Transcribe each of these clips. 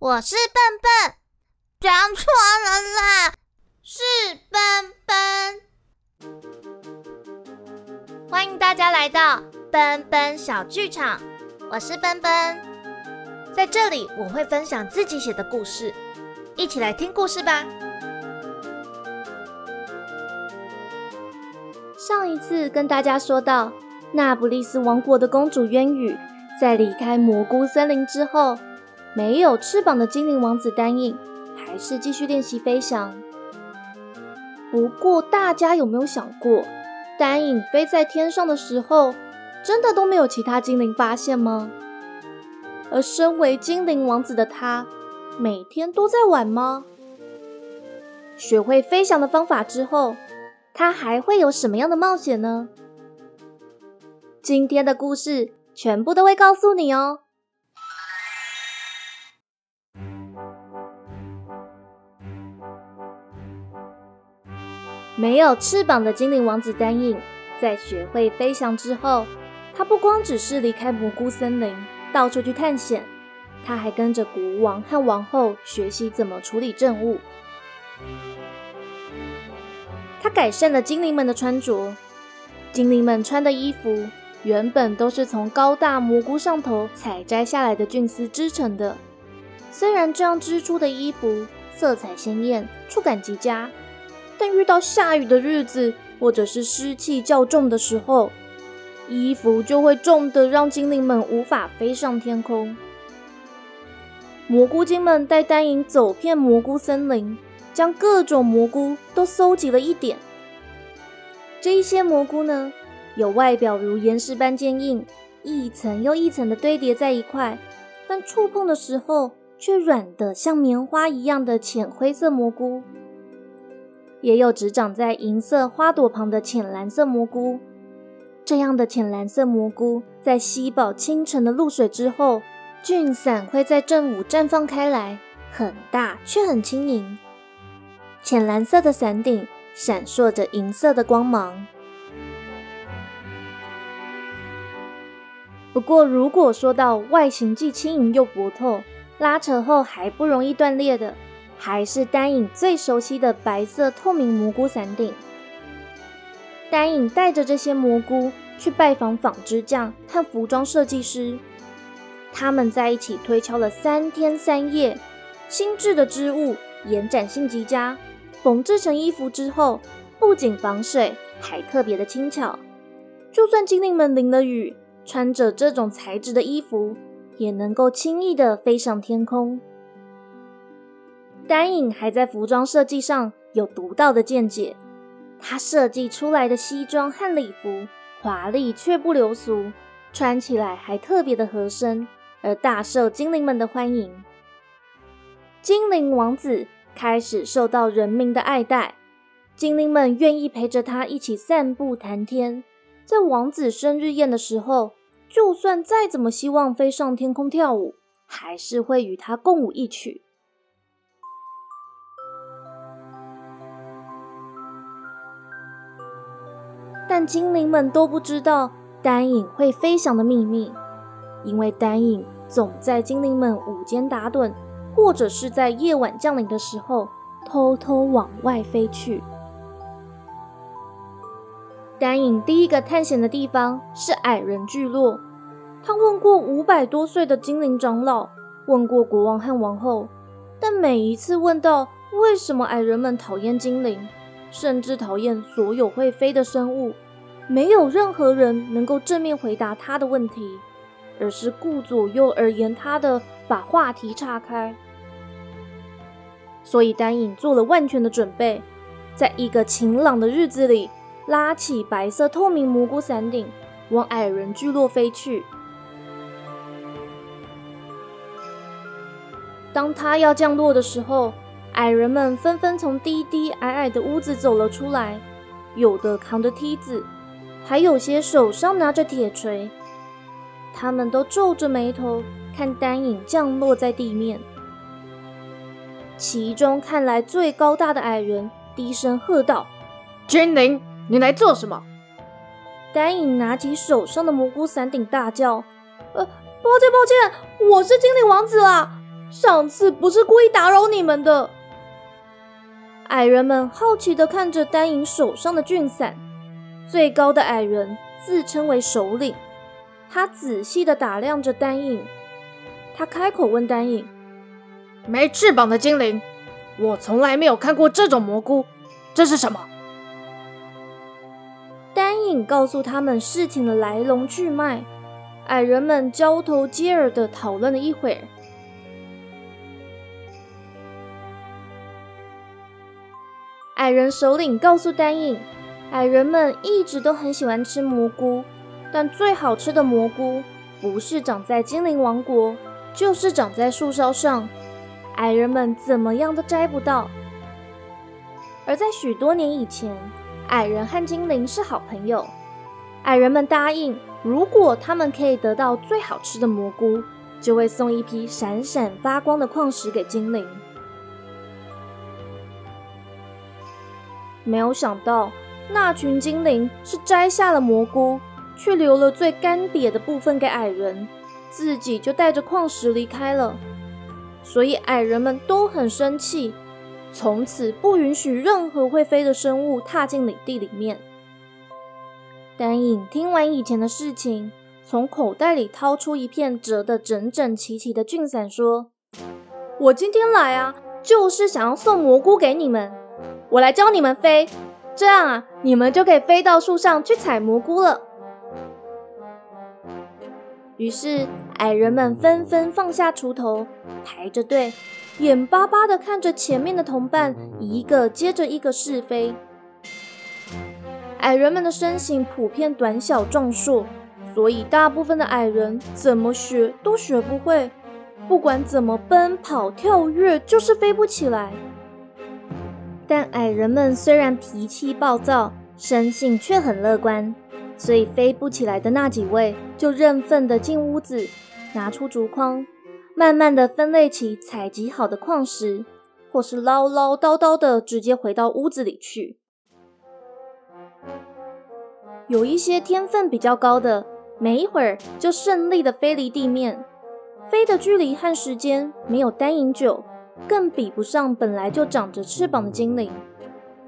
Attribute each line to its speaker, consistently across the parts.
Speaker 1: 我是笨笨，讲错人啦，是笨笨。欢迎大家来到笨笨小剧场，我是笨笨，在这里我会分享自己写的故事，一起来听故事吧。上一次跟大家说到，那不勒斯王国的公主渊羽在离开蘑菇森林之后，没有翅膀的精灵王子丹影还是继续练习飞翔。不过，大家有没有想过，丹影飞在天上的时候，真的都没有其他精灵发现吗？而身为精灵王子的他，每天都在玩吗？学会飞翔的方法之后。他还会有什么样的冒险呢？今天的故事全部都会告诉你哦。没有翅膀的精灵王子丹影，在学会飞翔之后，他不光只是离开蘑菇森林，到处去探险，他还跟着国王和王后学习怎么处理政务。他改善了精灵们的穿着。精灵们穿的衣服原本都是从高大蘑菇上头采摘下来的菌丝织成的。虽然这样织出的衣服色彩鲜艳、触感极佳，但遇到下雨的日子或者是湿气较重的时候，衣服就会重得让精灵们无法飞上天空。蘑菇精们带丹影走遍蘑菇森林。将各种蘑菇都搜集了一点。这一些蘑菇呢，有外表如岩石般坚硬，一层又一层的堆叠在一块，但触碰的时候却软的像棉花一样的浅灰色蘑菇。也有只长在银色花朵旁的浅蓝色蘑菇。这样的浅蓝色蘑菇，在吸饱清晨的露水之后，菌伞会在正午绽放开来，很大却很轻盈。浅蓝色的伞顶闪烁着银色的光芒。不过，如果说到外形既轻盈又薄透，拉扯后还不容易断裂的，还是丹影最熟悉的白色透明蘑菇伞顶。丹影带着这些蘑菇去拜访纺织匠和服装设计师，他们在一起推敲了三天三夜，新制的织物延展性极佳。缝制成衣服之后，不仅防水，还特别的轻巧。就算精灵们淋了雨，穿着这种材质的衣服，也能够轻易的飞上天空。丹影还在服装设计上有独到的见解，他设计出来的西装和礼服华丽却不流俗，穿起来还特别的合身，而大受精灵们的欢迎。精灵王子。开始受到人民的爱戴，精灵们愿意陪着他一起散步谈天。在王子生日宴的时候，就算再怎么希望飞上天空跳舞，还是会与他共舞一曲。但精灵们都不知道丹影会飞翔的秘密，因为丹影总在精灵们午间打盹。或者是在夜晚降临的时候，偷偷往外飞去。丹影第一个探险的地方是矮人聚落。他问过五百多岁的精灵长老，问过国王和王后，但每一次问到为什么矮人们讨厌精灵，甚至讨厌所有会飞的生物，没有任何人能够正面回答他的问题，而是顾左右而言他的，把话题岔开。所以丹影做了万全的准备，在一个晴朗的日子里，拉起白色透明蘑菇伞顶，往矮人聚落飞去。当他要降落的时候，矮人们纷纷从低低矮矮的屋子走了出来，有的扛着梯子，还有些手上拿着铁锤。他们都皱着眉头看丹影降落在地面。其中看来最高大的矮人低声喝道：“
Speaker 2: 精灵，你来做什么？”
Speaker 1: 丹影拿起手上的蘑菇伞顶，大叫：“呃，抱歉，抱歉，我是精灵王子啊！上次不是故意打扰你们的。矮人们好奇地看着丹影手上的菌伞，最高的矮人自称为首领。他仔细地打量着丹影，他开口问丹影：“
Speaker 2: 没翅膀的精灵，我从来没有看过这种蘑菇，这是什么？”
Speaker 1: 丹影告诉他们事情的来龙去脉。矮人们交头接耳地讨论了一会儿。矮人首领告诉丹影，矮人们一直都很喜欢吃蘑菇，但最好吃的蘑菇不是长在精灵王国，就是长在树梢上，矮人们怎么样都摘不到。而在许多年以前，矮人和精灵是好朋友，矮人们答应。如果他们可以得到最好吃的蘑菇，就会送一批闪闪发光的矿石给精灵。没有想到，那群精灵是摘下了蘑菇，却留了最干瘪的部分给矮人，自己就带着矿石离开了。所以矮人们都很生气，从此不允许任何会飞的生物踏进领地里面。丹影听完以前的事情，从口袋里掏出一片折得整整齐齐的菌伞，说：“我今天来啊，就是想要送蘑菇给你们。我来教你们飞，这样啊，你们就可以飞到树上去采蘑菇了。”于是，矮人们纷纷放下锄头，排着队，眼巴巴地看着前面的同伴一个接着一个试飞。矮人们的身形普遍短小壮硕，所以大部分的矮人怎么学都学不会。不管怎么奔跑、跳跃，就是飞不起来。但矮人们虽然脾气暴躁，生性却很乐观，所以飞不起来的那几位就认份的进屋子，拿出竹筐，慢慢的分类起采集好的矿石，或是唠唠叨叨的直接回到屋子里去。有一些天分比较高的，没一会儿就顺利的飞离地面，飞的距离和时间没有单影久，更比不上本来就长着翅膀的精灵，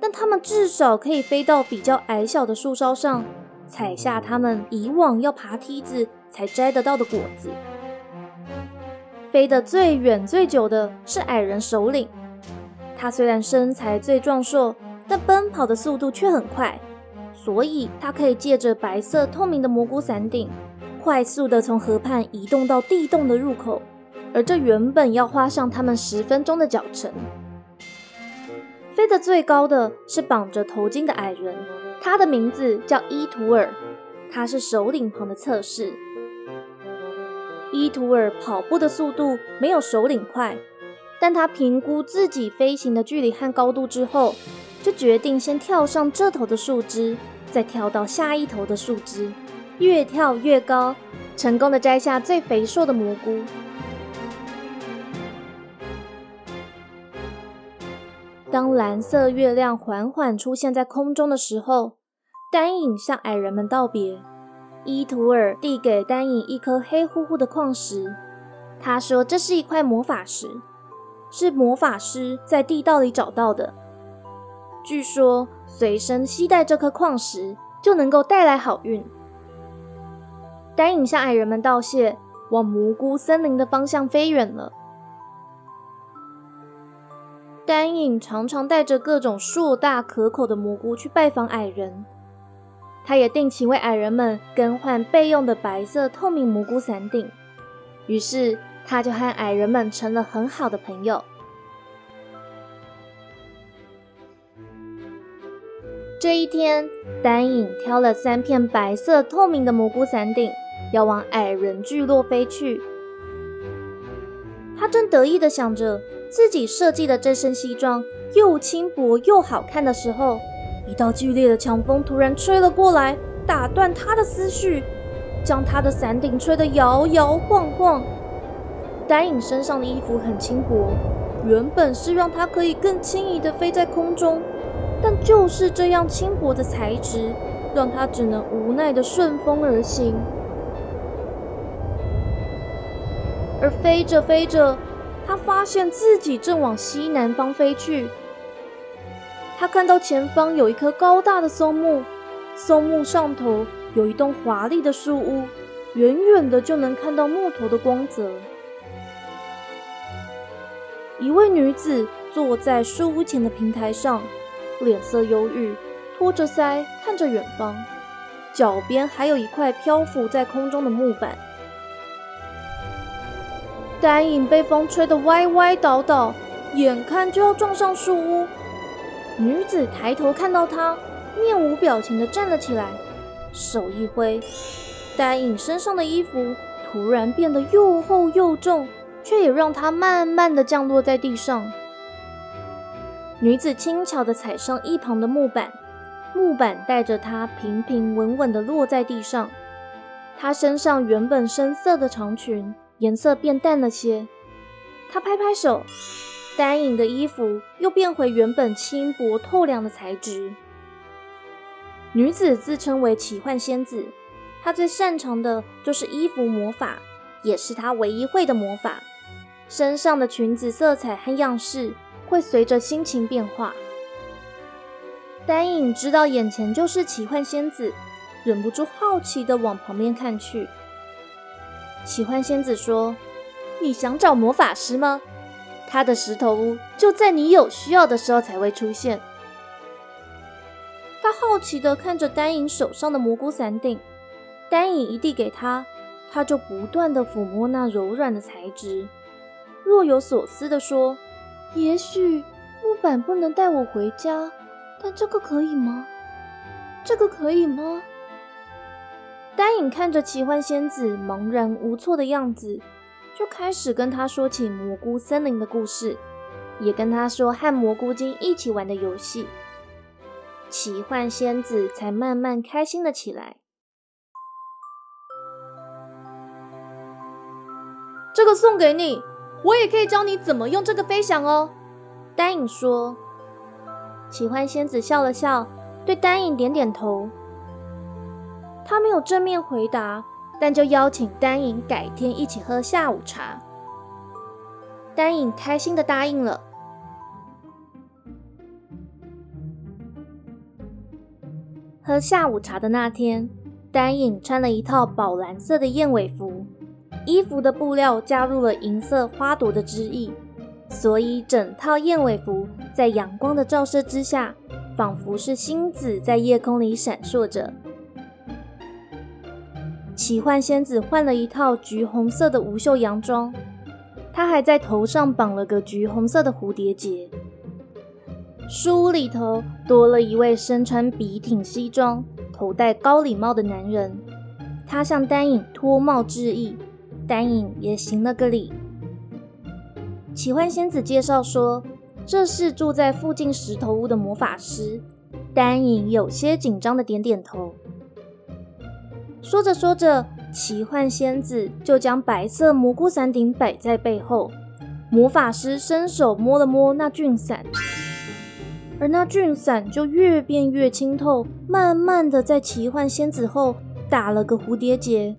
Speaker 1: 但他们至少可以飞到比较矮小的树梢上，采下他们以往要爬梯子才摘得到的果子。飞得最远最久的是矮人首领，他虽然身材最壮硕，但奔跑的速度却很快。所以，它可以借着白色透明的蘑菇伞顶，快速的从河畔移动到地洞的入口，而这原本要花上他们十分钟的脚程。飞得最高的是绑着头巾的矮人，他的名字叫伊图尔，他是首领旁的测试。伊图尔跑步的速度没有首领快，但他评估自己飞行的距离和高度之后。就决定先跳上这头的树枝，再跳到下一头的树枝，越跳越高，成功的摘下最肥硕的蘑菇。当蓝色月亮缓缓出现在空中的时候，丹影向矮人们道别。伊图尔递给丹影一颗黑乎乎的矿石，他说：“这是一块魔法石，是魔法师在地道里找到的。”据说随身携带这颗矿石就能够带来好运。丹影向矮人们道谢，往蘑菇森林的方向飞远了。丹影常常带着各种硕大可口的蘑菇去拜访矮人，他也定期为矮人们更换备用的白色透明蘑菇伞顶。于是他就和矮人们成了很好的朋友。这一天，丹影挑了三片白色透明的蘑菇伞顶，要往矮人聚落飞去。他正得意地想着自己设计的这身西装又轻薄又好看的时候，一道剧烈的强风突然吹了过来，打断他的思绪，将他的伞顶吹得摇摇晃晃。丹影身上的衣服很轻薄，原本是让他可以更轻易地飞在空中。但就是这样轻薄的材质，让他只能无奈的顺风而行。而飞着飞着，他发现自己正往西南方飞去。他看到前方有一棵高大的松木，松木上头有一栋华丽的树屋，远远的就能看到木头的光泽。一位女子坐在树屋前的平台上，脸色忧郁，托着腮看着远方，脚边还有一块漂浮在空中的木板。丹影被风吹得歪歪倒倒，眼看就要撞上树屋。女子抬头看到他，面无表情地站了起来，手一挥，丹影身上的衣服突然变得又厚又重。却也让他慢慢的降落在地上。女子轻巧的踩上一旁的木板，木板带着她平平稳稳的落在地上。她身上原本深色的长裙颜色变淡了些。她拍拍手，丹影的衣服又变回原本轻薄透亮的材质。女子自称为奇幻仙子，她最擅长的就是衣服魔法，也是她唯一会的魔法。身上的裙子色彩和样式会随着心情变化。丹影知道眼前就是奇幻仙子，忍不住好奇的往旁边看去。喜欢仙子说：“你想找魔法师吗？他的石头屋就在你有需要的时候才会出现。”他好奇的看着丹影手上的蘑菇伞顶，丹影一递给他，他就不断的抚摸那柔软的材质。若有所思地说：“也许木板不能带我回家，但这个可以吗？这个可以吗？”丹影看着奇幻仙子茫然无措的样子，就开始跟他说起蘑菇森林的故事，也跟他说和蘑菇精一起玩的游戏。奇幻仙子才慢慢开心了起来。这个送给你。我也可以教你怎么用这个飞翔哦，丹影说。奇幻仙子笑了笑，对丹影点点头。他没有正面回答，但就邀请丹影改天一起喝下午茶。丹影开心的答应了。喝下午茶的那天，丹影穿了一套宝蓝色的燕尾服。衣服的布料加入了银色花朵的织意，所以整套燕尾服在阳光的照射之下，仿佛是星子在夜空里闪烁着。奇幻仙子换了一套橘红色的无袖洋装，她还在头上绑了个橘红色的蝴蝶结。书屋里头多了一位身穿笔挺西装、头戴高礼帽的男人，他向丹影脱帽致意。丹影也行了个礼。奇幻仙子介绍说，这是住在附近石头屋的魔法师。丹影有些紧张的点点头。说着说着，奇幻仙子就将白色蘑菇伞顶摆在背后。魔法师伸手摸了摸那菌伞，而那菌伞就越变越清透，慢慢的在奇幻仙子后打了个蝴蝶结。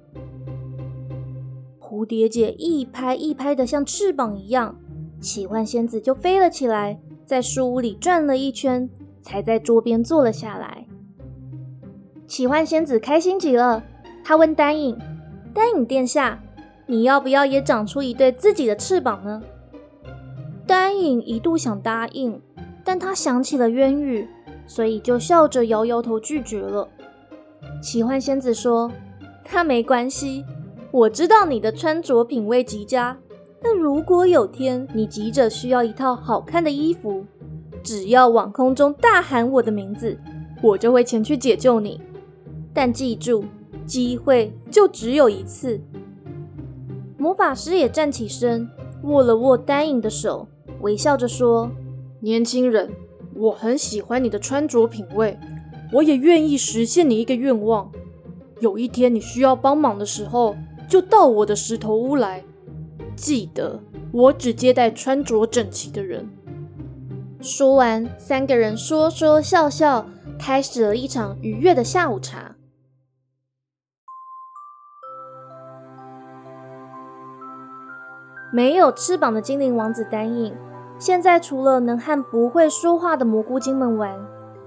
Speaker 1: 蝴蝶结一拍一拍的，像翅膀一样，奇幻仙子就飞了起来，在书屋里转了一圈，才在桌边坐了下来。奇幻仙子开心极了，他问丹影：“丹影殿下，你要不要也长出一对自己的翅膀呢？”丹影一度想答应，但他想起了渊羽，所以就笑着摇摇头拒绝了。奇幻仙子说：“那没关系。”我知道你的穿着品味极佳，但如果有天你急着需要一套好看的衣服，只要往空中大喊我的名字，我就会前去解救你。但记住，机会就只有一次。魔法师也站起身，握了握丹影的手，微笑着说：“
Speaker 2: 年轻人，我很喜欢你的穿着品味，我也愿意实现你一个愿望。有一天你需要帮忙的时候。”就到我的石头屋来，记得我只接待穿着整齐的人。
Speaker 1: 说完，三个人说说笑笑，开始了一场愉悦的下午茶。没有翅膀的精灵王子丹影，现在除了能和不会说话的蘑菇精们玩，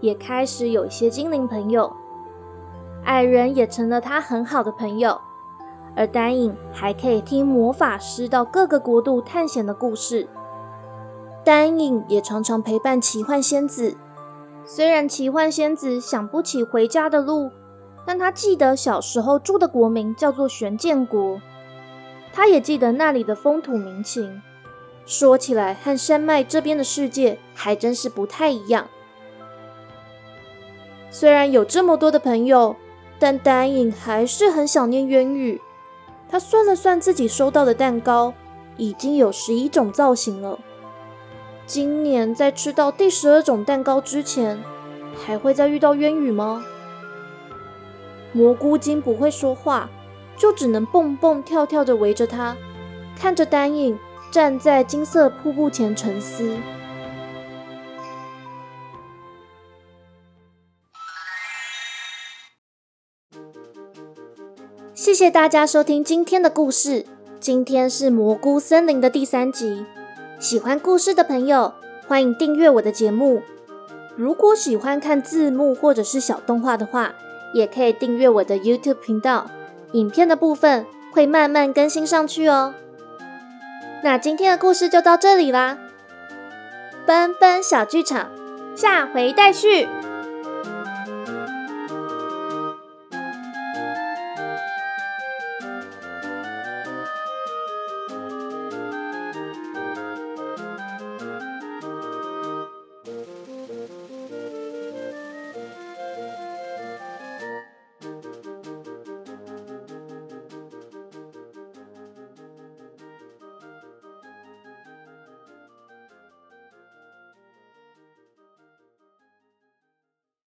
Speaker 1: 也开始有一些精灵朋友。矮人也成了他很好的朋友，而丹影还可以听魔法师到各个国度探险的故事。丹影也常常陪伴奇幻仙子，虽然奇幻仙子想不起回家的路，但他记得小时候住的国名叫做玄剑国。他也记得那里的风土民情，说起来和山脉这边的世界还真是不太一样。虽然有这么多的朋友，但丹影还是很想念渊羽。他算了算自己收到的蛋糕，已经有十一种造型了。今年在吃到第十二种蛋糕之前，还会再遇到渊羽吗？蘑菇精不会说话。就只能蹦蹦跳跳的围着他，看着丹影站在金色瀑布前沉思。谢谢大家收听今天的故事。今天是蘑菇森林的第三集。喜欢故事的朋友，欢迎订阅我的节目。如果喜欢看字幕或者是小动画的话，也可以订阅我的 YouTube 频道。影片的部分会慢慢更新上去哦。那今天的故事就到这里啦，奔奔小剧场，下回待续。